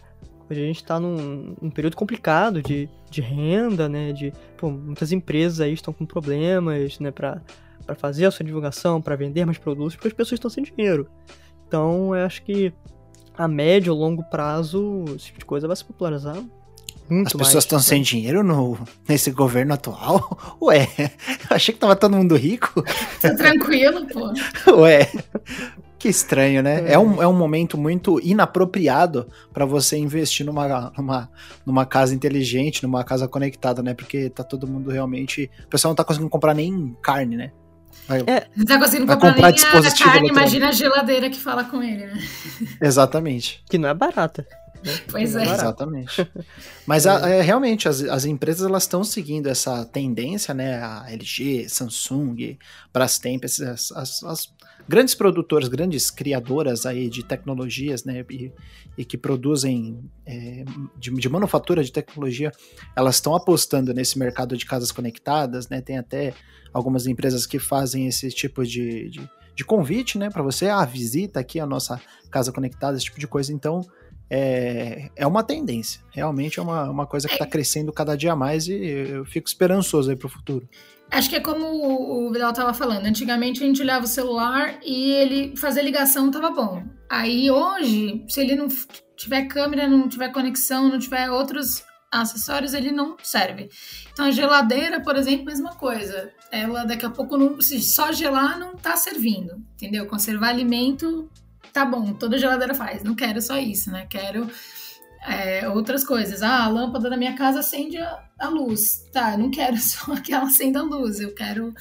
Hoje a gente está num, num, período complicado de, de renda, né? De, pô, muitas empresas aí estão com problemas, né? Para fazer a sua divulgação, para vender mais produtos, porque as pessoas estão sem dinheiro. Então, eu acho que a médio ou longo prazo, esse tipo de coisa vai se popularizar muito As pessoas estão né? sem dinheiro no, nesse governo atual? <laughs> Ué, eu achei que tava todo mundo rico. <laughs> Tá tranquilo, pô. <laughs> Ué, que estranho, né? É, é um, é um momento muito inapropriado para você investir numa, numa, numa casa inteligente, numa casa conectada, né? Porque tá todo mundo realmente. O pessoal não tá conseguindo comprar nem carne, né? Vai, é, não tá conseguindo comprar, comprar nem a carne, imagina a geladeira que fala com ele, né? Exatamente. Que não é barata. Né? Pois é. Exatamente. Mas a, é, realmente, as, as empresas elas estão seguindo essa tendência, né? A LG, Samsung, Brastemp, as, as, as grandes produtoras, grandes criadoras aí de tecnologias, né, e, e que produzem é, de, de, manufatura de tecnologia, elas estão apostando nesse mercado de casas conectadas, né, tem até algumas empresas que fazem esse tipo de, de, de convite, né, para você, ah, visita aqui a nossa casa conectada, esse tipo de coisa, então é, é uma tendência, realmente é uma, uma coisa que está crescendo cada dia mais e eu fico esperançoso aí para o futuro. Acho que é como o Vidal estava falando. Antigamente a gente olhava o celular e ele fazer ligação tava bom. Aí hoje, se ele não tiver câmera, não tiver conexão, não tiver outros acessórios, ele não serve. Então a geladeira, por exemplo, mesma coisa. Ela daqui a pouco não, se só gelar não tá servindo, entendeu? Conservar alimento tá bom, toda geladeira faz. Não quero só isso, né? Quero é, outras coisas. Ah, a lâmpada da minha casa acende a, a luz. Tá, eu não quero <laughs> só que ela acenda a luz, eu quero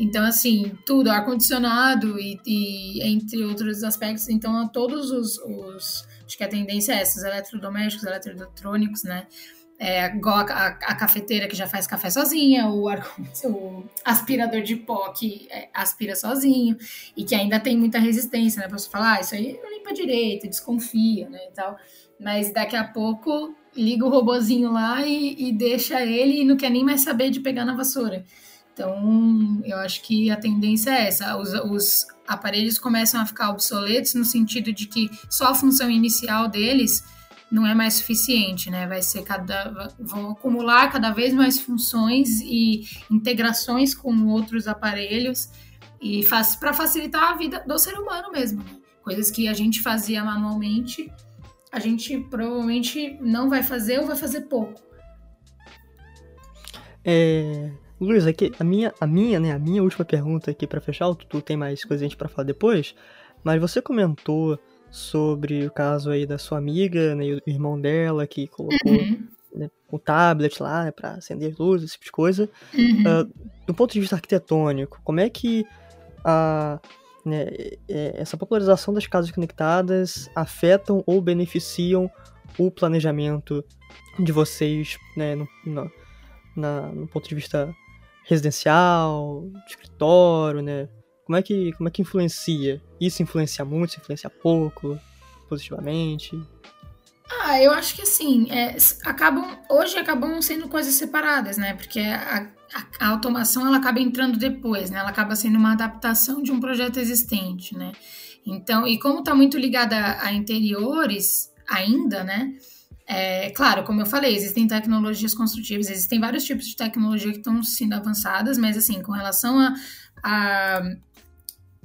então, assim, tudo, ar-condicionado e, e, entre outros aspectos. Então, todos os, os, Acho que a tendência é essa, os eletrodomésticos, eletroeletrônicos, né? É, igual a, a, a, cafeteira que já faz café sozinha, o, o aspirador de pó que é, aspira sozinho e que ainda tem muita resistência, né? Você falar, ah, isso aí não limpa direito, desconfia, né? E tal. Mas daqui a pouco liga o robozinho lá e, e deixa ele e não quer nem mais saber de pegar na vassoura. Então, eu acho que a tendência é essa. Os, os, aparelhos começam a ficar obsoletos no sentido de que só a função inicial deles não é mais suficiente, né? Vai ser cada vão acumular cada vez mais funções e integrações com outros aparelhos e faz para facilitar a vida do ser humano mesmo, né? Coisas que a gente fazia manualmente, a gente provavelmente não vai fazer ou vai fazer pouco. É, Luiz, aqui, a minha, a minha, né, a minha última pergunta aqui para fechar, tu, tu tem mais coisa gente para falar depois, mas você comentou sobre o caso aí da sua amiga, né, e o irmão dela que colocou uhum. né, o tablet lá né, para acender luzes, esse tipo de coisa. Uhum. Uh, do ponto de vista arquitetônico, como é que a, né, é, essa popularização das casas conectadas afetam ou beneficiam o planejamento de vocês, né, no, no, na, no ponto de vista residencial, escritório, né? Como é que, como é que influencia? Isso influencia muito, isso influencia pouco, positivamente? Ah, eu acho que assim, é, acabam, hoje acabam sendo coisas separadas, né? Porque a, a, a, automação ela acaba entrando depois, né? Ela acaba sendo uma adaptação de um projeto existente, né? Então, e como está muito ligada a, interiores ainda, né? É, claro, como eu falei, existem tecnologias construtivas, existem vários tipos de tecnologia que estão sendo avançadas, mas assim, com relação a, a,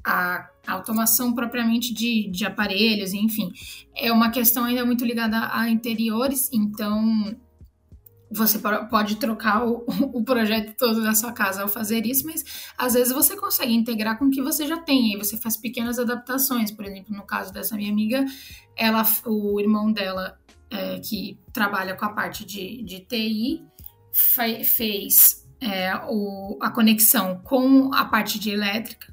a automação propriamente de, de aparelhos, enfim, é uma questão ainda muito ligada a interiores, então você pode trocar o, o, projeto todo da sua casa ao fazer isso, mas às vezes você consegue integrar com o que você já tem, e você faz pequenas adaptações. Por exemplo, no caso dessa minha amiga, ela, o irmão dela é, que trabalha com a parte de, de TI, fez é, o, a conexão com a parte de elétrica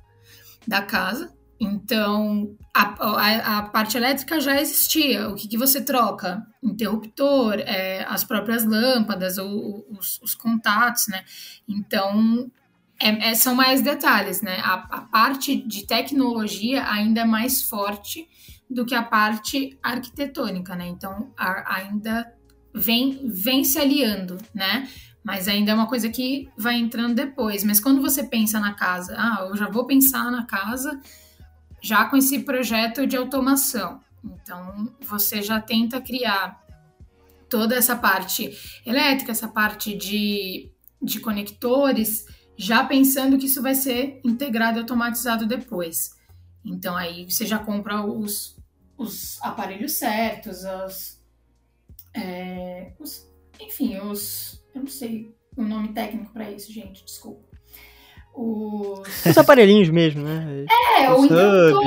da casa. Então, a, a, a parte elétrica já existia. O que, que você troca? Interruptor, é, as próprias lâmpadas, ou, os, os, contatos, né? Então, é, é, são mais detalhes, né? A, a parte de tecnologia ainda é mais forte do que a parte arquitetônica, né? Então ainda vem, vem se aliando, né? Mas ainda é uma coisa que vai entrando depois. Mas quando você pensa na casa, ah, eu já vou pensar na casa já com esse projeto de automação. Então você já tenta criar toda essa parte elétrica, essa parte de, de conectores, já pensando que isso vai ser integrado e automatizado depois. Então aí você já compra os, os aparelhos certos, os, é, os, enfim, os. Eu não sei o nome técnico para isso, gente, desculpa. Os... os aparelhinhos mesmo, né? É, os o interruptor,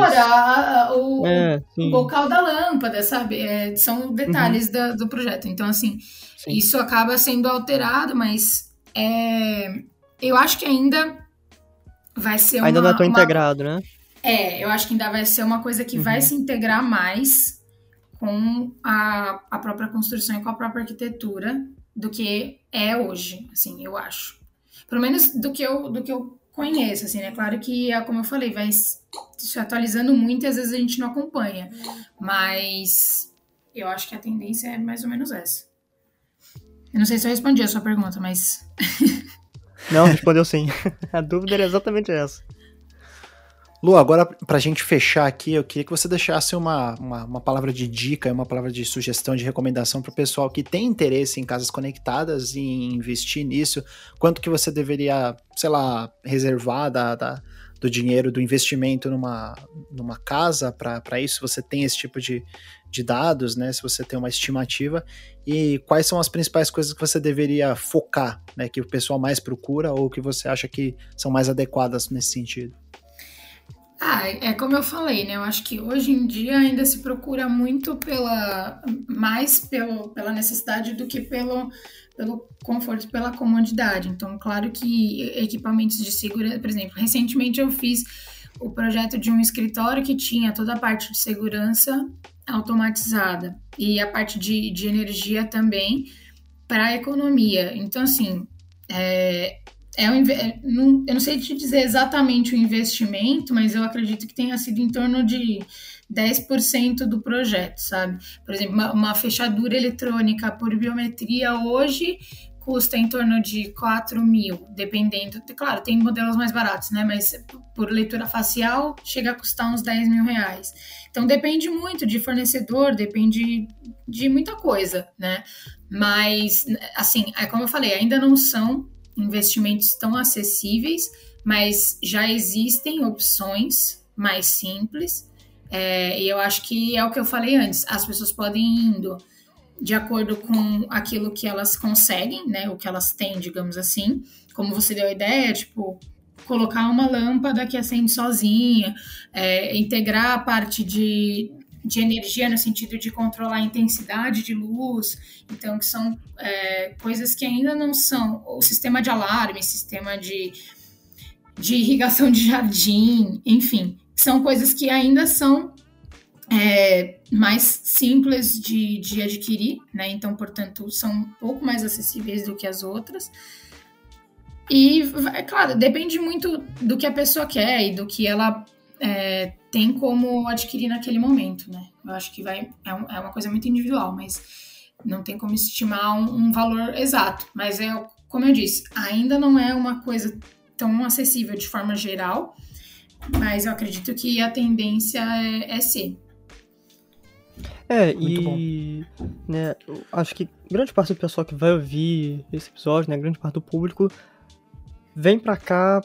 o, é, o bocal da lâmpada, sabe? É, são detalhes uhum. da, do projeto. Então, assim, sim. isso acaba sendo alterado, mas é, eu acho que ainda vai ser ainda uma... não é tão uma, integrado, né? É, eu acho que ainda vai ser uma coisa que uhum. vai se integrar mais com a, a própria construção e com a própria arquitetura do que é hoje, assim, eu acho. Pelo menos do que eu, do que eu conheço, assim, né? Claro que, é como eu falei, vai se atualizando muito e às vezes a gente não acompanha. Mas eu acho que a tendência é mais ou menos essa. Eu não sei se eu respondi a sua pergunta, mas. <laughs> não, respondeu sim. <laughs> A dúvida era exatamente essa. Lu, agora pra gente fechar aqui, eu queria que você deixasse uma, uma, uma palavra de dica, uma palavra de sugestão, de recomendação para o pessoal que tem interesse em casas conectadas e em investir nisso. Quanto que você deveria, sei lá, reservar da, da do dinheiro, do investimento numa, numa casa, para isso você tem esse tipo de, de dados, né? Se você tem uma estimativa, e quais são as principais coisas que você deveria focar, né? Que o pessoal mais procura ou que você acha que são mais adequadas nesse sentido? Ah, é como eu falei, né? Eu acho que hoje em dia ainda se procura muito pela mais pelo, pela necessidade do que pelo, pelo conforto, pela comodidade. Então, claro que equipamentos de segurança, por exemplo, recentemente eu fiz o projeto de um escritório que tinha toda a parte de segurança automatizada e a parte de, de energia também para economia. Então, assim, é, é um, é, não, eu não sei te dizer exatamente o investimento, mas eu acredito que tenha sido em torno de 10% do projeto, sabe? Por exemplo, uma, uma, fechadura eletrônica por biometria hoje custa em torno de 4 mil, dependendo. Claro, tem modelos mais baratos, né? Mas por leitura facial chega a custar uns 10 mil reais. Então depende muito de fornecedor, depende de muita coisa, né? Mas, assim, é como eu falei, ainda não são investimentos tão acessíveis, mas já existem opções mais simples. É, e eu acho que é o que eu falei antes: as pessoas podem ir indo de acordo com aquilo que elas conseguem, né? O que elas têm, digamos assim. Como você deu a ideia, tipo, colocar uma lâmpada que acende sozinha, é, integrar a parte de, de energia no sentido de controlar a intensidade de luz, então que são é, coisas que ainda não são o sistema de alarme, sistema de, de irrigação de jardim, enfim, são coisas que ainda são é, mais simples de, de adquirir, né? Então, portanto, são um pouco mais acessíveis do que as outras. E, é claro, depende muito do que a pessoa quer e do que ela é, tem como adquirir naquele momento, né? Eu acho que vai é, um, é uma coisa muito individual, mas não tem como estimar um, um, valor exato. Mas é como eu disse, ainda não é uma coisa tão acessível de forma geral, mas eu acredito que a tendência é, é ser. É, Muito e né, acho que grande parte do pessoal que vai ouvir esse episódio, né, grande parte do público, vem para cá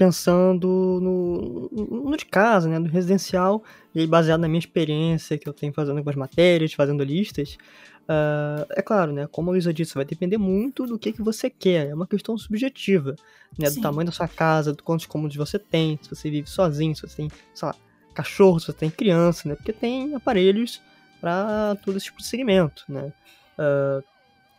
pensando no, no de casa, né, no residencial, e aí baseado na minha experiência que eu tenho fazendo algumas matérias, fazendo listas, uh, é claro, né, como a Luísa disse, vai depender muito do que, que você quer, é uma questão subjetiva, né, do tamanho da sua casa, do quantos cômodos você tem, se você vive sozinho, se você tem, sei lá, cachorro, se você tem criança, né, porque tem aparelhos para todo esse tipo de segmento, né. Uh,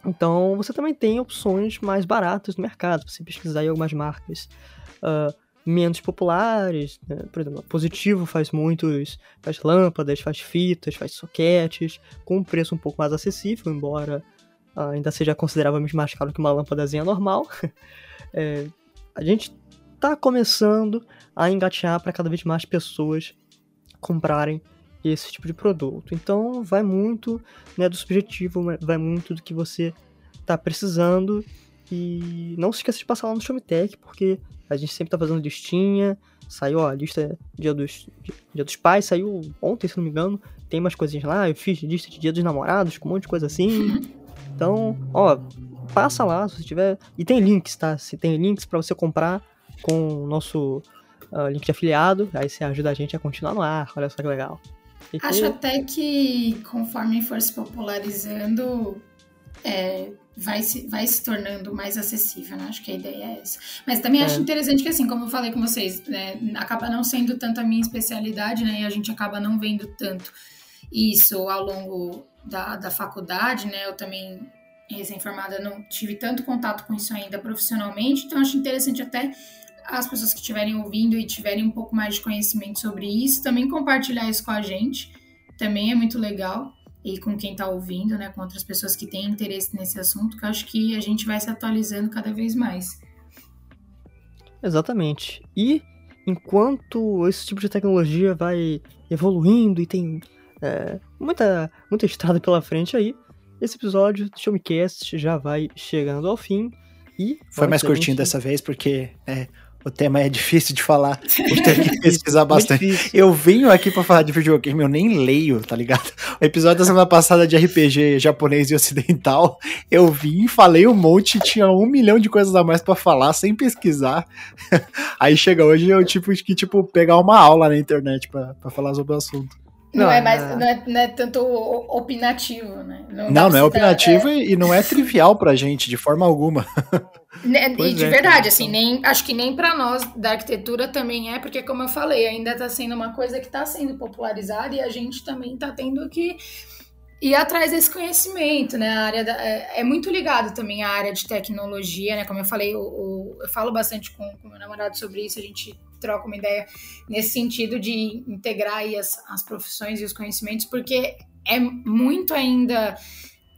então, você também tem opções mais baratas no mercado, você pesquisar em algumas marcas uh, menos populares. Né? Por exemplo, Positivo faz muitos, faz lâmpadas, faz fitas, faz soquetes, com um preço um pouco mais acessível, embora uh, ainda seja consideravelmente mais caro que uma lâmpadazinha normal. <laughs> é, a gente está começando a engatear para cada vez mais pessoas comprarem esse tipo de produto. Então vai muito né, do subjetivo, vai muito do que você está precisando. E não se esqueça de passar lá no Showmetech, porque a gente sempre tá fazendo listinha. Saiu, ó, a lista dia dos, dia dos pais, saiu ontem, se não me engano. Tem umas coisinhas lá, eu fiz lista de dia dos namorados, com um monte de coisa assim. <laughs> Então, ó, passa lá se você tiver. E tem links, tá? Se tem links para você comprar com o nosso uh, link de afiliado. Aí você ajuda a gente a continuar no ar. Olha só que legal. Acho até que conforme for se popularizando, é, vai se, vai se tornando mais acessível, né? Acho que a ideia é essa. Mas também é. acho interessante que, assim, como eu falei com vocês, né, acaba não sendo tanto a minha especialidade, né? E a gente acaba não vendo tanto isso ao longo da, da faculdade, né? Eu também, recém-formada, não tive tanto contato com isso ainda profissionalmente, então acho interessante até as pessoas que estiverem ouvindo e tiverem um pouco mais de conhecimento sobre isso, também compartilhar isso com a gente. Também é muito legal e com quem está ouvindo, né, com outras pessoas que têm interesse nesse assunto, que eu acho que a gente vai se atualizando cada vez mais. Exatamente. E enquanto esse tipo de tecnologia vai evoluindo e tem é, muita, muita estrada pela frente aí, esse episódio do Show Me Cast já vai chegando ao fim. E Foi mais curtinho gente... dessa vez, porque é, o tema é difícil de falar. Eu tenho que <laughs> pesquisar bastante. Eu venho aqui pra falar de videogame, eu nem leio, tá ligado? O episódio da semana passada de RPG japonês e ocidental, eu vim, falei um monte, tinha um milhão de coisas a mais pra falar, sem pesquisar. <laughs> Aí chega hoje, eu tipo que tipo pegar uma aula na internet pra falar sobre o assunto. Não, Não, é mais, é- não é, não é tanto opinativo, né? Não, não pra é opinativo e e não é trivial pra gente, de forma alguma. <laughs> Né, e de é, verdade, cara, assim, nem, acho que nem para nós da arquitetura também é, porque como eu falei, ainda está sendo uma coisa que está sendo popularizada e a gente também está tendo que ir atrás desse conhecimento, né? A área da- é, é muito ligado também à área de tecnologia, né? Como eu falei, o, o- eu falo bastante com o meu namorado sobre isso, a gente troca uma ideia nesse sentido de integrar aí as, as profissões e os conhecimentos, porque é muito ainda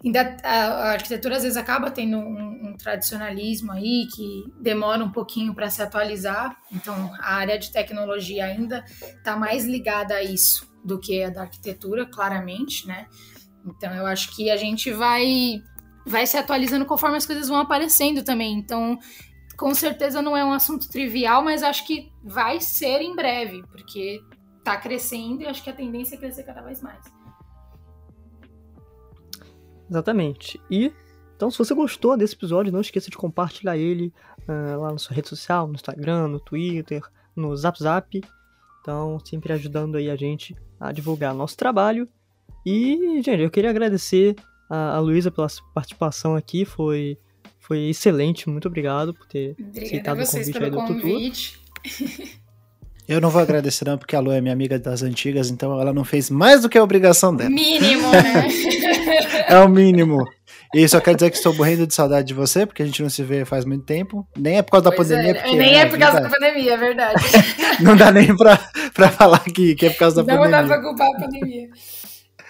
ainda a, arquitetura às vezes acaba tendo um, um tradicionalismo aí que demora um pouquinho para se atualizar. Então, a área de tecnologia ainda está mais ligada a isso do que a da arquitetura, claramente, né? Então, eu acho que a gente vai vai se atualizando conforme as coisas vão aparecendo também. Então, com certeza não é um assunto trivial, mas acho que vai ser em breve, porque está crescendo e acho que a tendência é crescer cada vez mais. Exatamente. E, então, se você gostou desse episódio, não esqueça de compartilhar ele ah, lá na sua rede social, no Instagram, no Twitter, no Zap Zap. Então, sempre ajudando aí a gente a divulgar nosso trabalho. E, gente, eu queria agradecer a, a Luísa pela participação aqui. Foi, foi excelente. Muito obrigado por ter Obrigada aceitado a o convite aí pelo do Tutu. convite. <laughs> Eu não vou agradecer não, porque a Lu é minha amiga das antigas, então ela não fez mais do que a obrigação dela. Mínimo, né? <laughs> É o mínimo. E só quero dizer que estou morrendo de saudade de você, porque a gente não se vê faz muito tempo. Nem é por causa da Pois pandemia, é, porque nem é por causa da pandemia, é verdade. <laughs> não dá nem pra, pra falar que, que é por causa da Não dá pandemia. pra culpar a pandemia.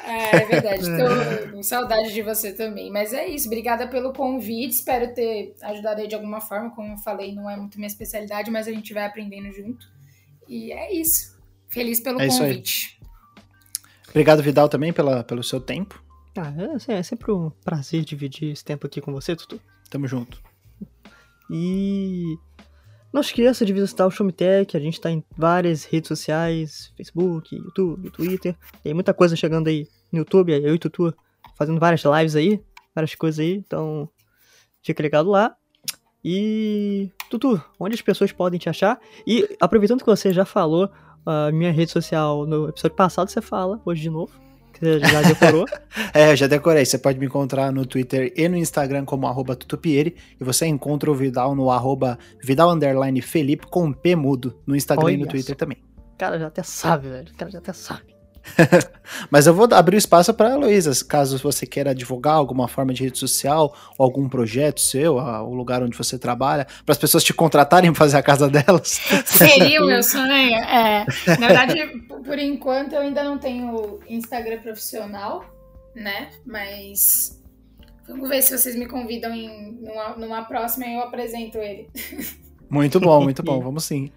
É, é verdade, tô <laughs> com saudade de você também. Mas é isso, obrigada pelo convite. Espero ter ajudado aí de alguma forma. Como eu falei, não é muito minha especialidade, mas a gente vai aprendendo junto. E é isso. Feliz pelo É isso aí. convite. Obrigado, Vidal, também pela, pelo seu tempo. Ah, é, é sempre um prazer dividir esse tempo aqui com você, Tutu. Tamo junto. E não esqueça de visitar o Showmetech, a gente tá em várias redes sociais, Facebook, YouTube, Twitter. Tem muita coisa chegando aí no YouTube, eu e Tutu fazendo várias lives aí, várias coisas aí, então fica ligado lá. E Tutu, onde as pessoas podem te achar? E aproveitando que você já falou a minha rede social no episódio passado, você fala hoje de novo, você já decorou. <laughs> É, já decorei. Você pode me encontrar no Twitter e no Instagram como arroba tutupieri. E você encontra o Vidal no arroba Vidal Felipe com P mudo no Instagram e no Olha Twitter só. também. O cara já até sabe, velho. O cara já até sabe. <laughs> Mas eu vou abrir o espaço para a Heloísa, caso você queira divulgar alguma forma de rede social, ou algum projeto seu, o lugar onde você trabalha, para as pessoas te contratarem para fazer a casa delas. <laughs> Seria o meu <laughs> sonho. É, na verdade, por- por enquanto eu ainda não tenho Instagram profissional, né? Mas vamos ver se vocês me convidam em numa, numa próxima e eu apresento ele. Muito bom, muito bom, vamos sim.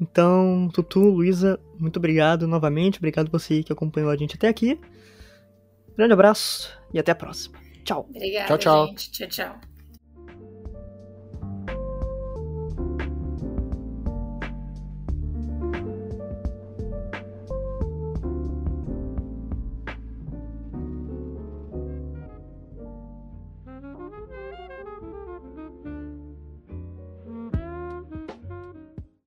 Então, Tutu, Luísa, muito obrigado novamente. Obrigado você que acompanhou a gente até aqui. Grande abraço e até a próxima. Tchau. Obrigada, Tchau, tchau. gente. Tchau, tchau.